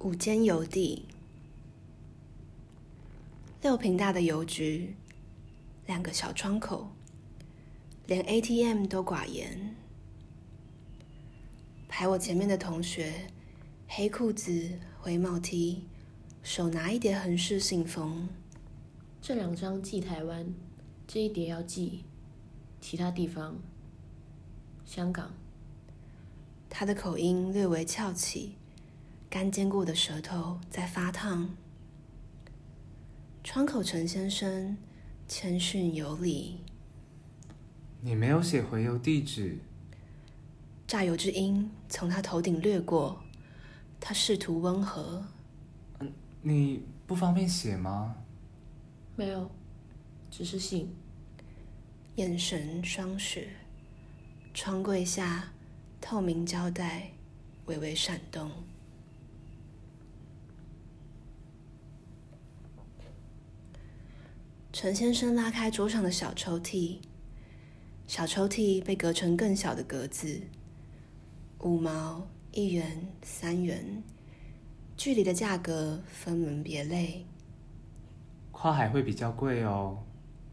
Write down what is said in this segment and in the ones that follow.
午间邮递，六平大的邮局，两个小窗口，连 ATM 都寡言。排我前面的同学，黑裤子、灰帽 T，手拿一叠横式信封。这两张寄台湾，这一叠要寄其他地方，香港。他的口音略微翘起，干煎过的舌头在发烫。窗口陈先生谦逊有礼。你没有写回邮地址。榨油之音从他头顶掠过，他试图温和。你不方便写吗？没有，只是信。眼神霜雪，窗柜下透明胶带微微闪动。陈先生拉开桌上的小抽屉，小抽屉被隔成更小的格子，五毛、一元、三元，距离的价格分门别类。跨海会比较贵哦，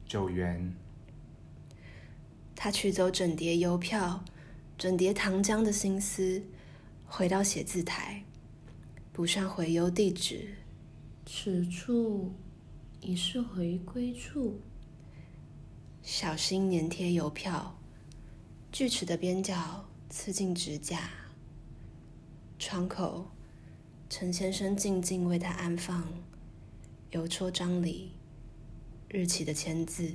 九元。他取走整叠邮票、整叠糖浆的心思，回到写字台，补上回邮地址。此处已是回归处。小心粘贴邮票，锯齿的边角刺进指甲。窗口，陈先生静静为他安放。邮戳章里日期的签字。